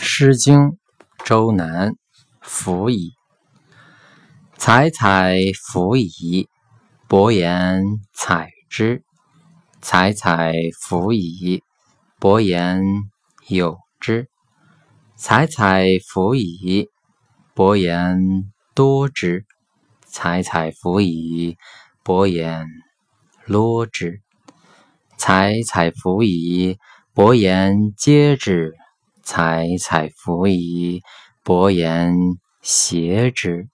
《诗经·周南·弗夷》：采采弗夷，伯言采之；采采弗夷，伯言有之；采采弗夷，伯言多之；采采弗夷，伯言罗之；采采弗夷，伯言皆之。采采弗夷，伯言协之。